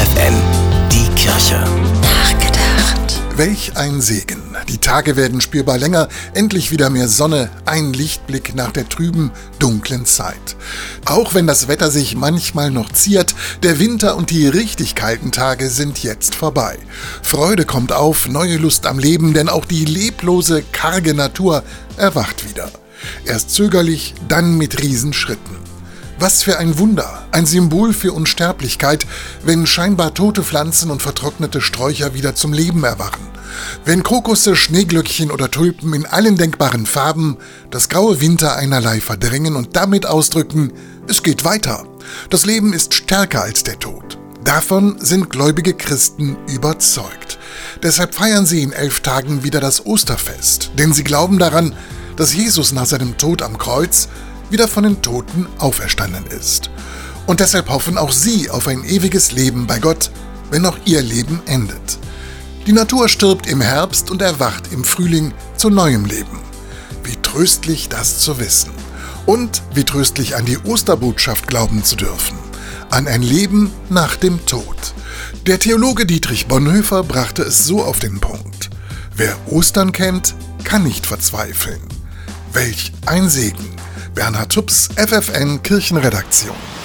FFN, die Kirche. Nachgedacht. Welch ein Segen. Die Tage werden spürbar länger, endlich wieder mehr Sonne, ein Lichtblick nach der trüben, dunklen Zeit. Auch wenn das Wetter sich manchmal noch ziert, der Winter und die richtig kalten Tage sind jetzt vorbei. Freude kommt auf, neue Lust am Leben, denn auch die leblose, karge Natur erwacht wieder. Erst zögerlich, dann mit Riesenschritten. Was für ein Wunder, ein Symbol für Unsterblichkeit, wenn scheinbar tote Pflanzen und vertrocknete Sträucher wieder zum Leben erwachen. Wenn Krokusse, Schneeglöckchen oder Tulpen in allen denkbaren Farben das graue Winter einerlei verdrängen und damit ausdrücken, es geht weiter. Das Leben ist stärker als der Tod. Davon sind gläubige Christen überzeugt. Deshalb feiern sie in elf Tagen wieder das Osterfest, denn sie glauben daran, dass Jesus nach seinem Tod am Kreuz wieder von den Toten auferstanden ist. Und deshalb hoffen auch sie auf ein ewiges Leben bei Gott, wenn auch ihr Leben endet. Die Natur stirbt im Herbst und erwacht im Frühling zu neuem Leben. Wie tröstlich das zu wissen. Und wie tröstlich an die Osterbotschaft glauben zu dürfen. An ein Leben nach dem Tod. Der Theologe Dietrich Bonhoeffer brachte es so auf den Punkt. Wer Ostern kennt, kann nicht verzweifeln. Welch ein Segen. Bernhard Tups, FFN Kirchenredaktion.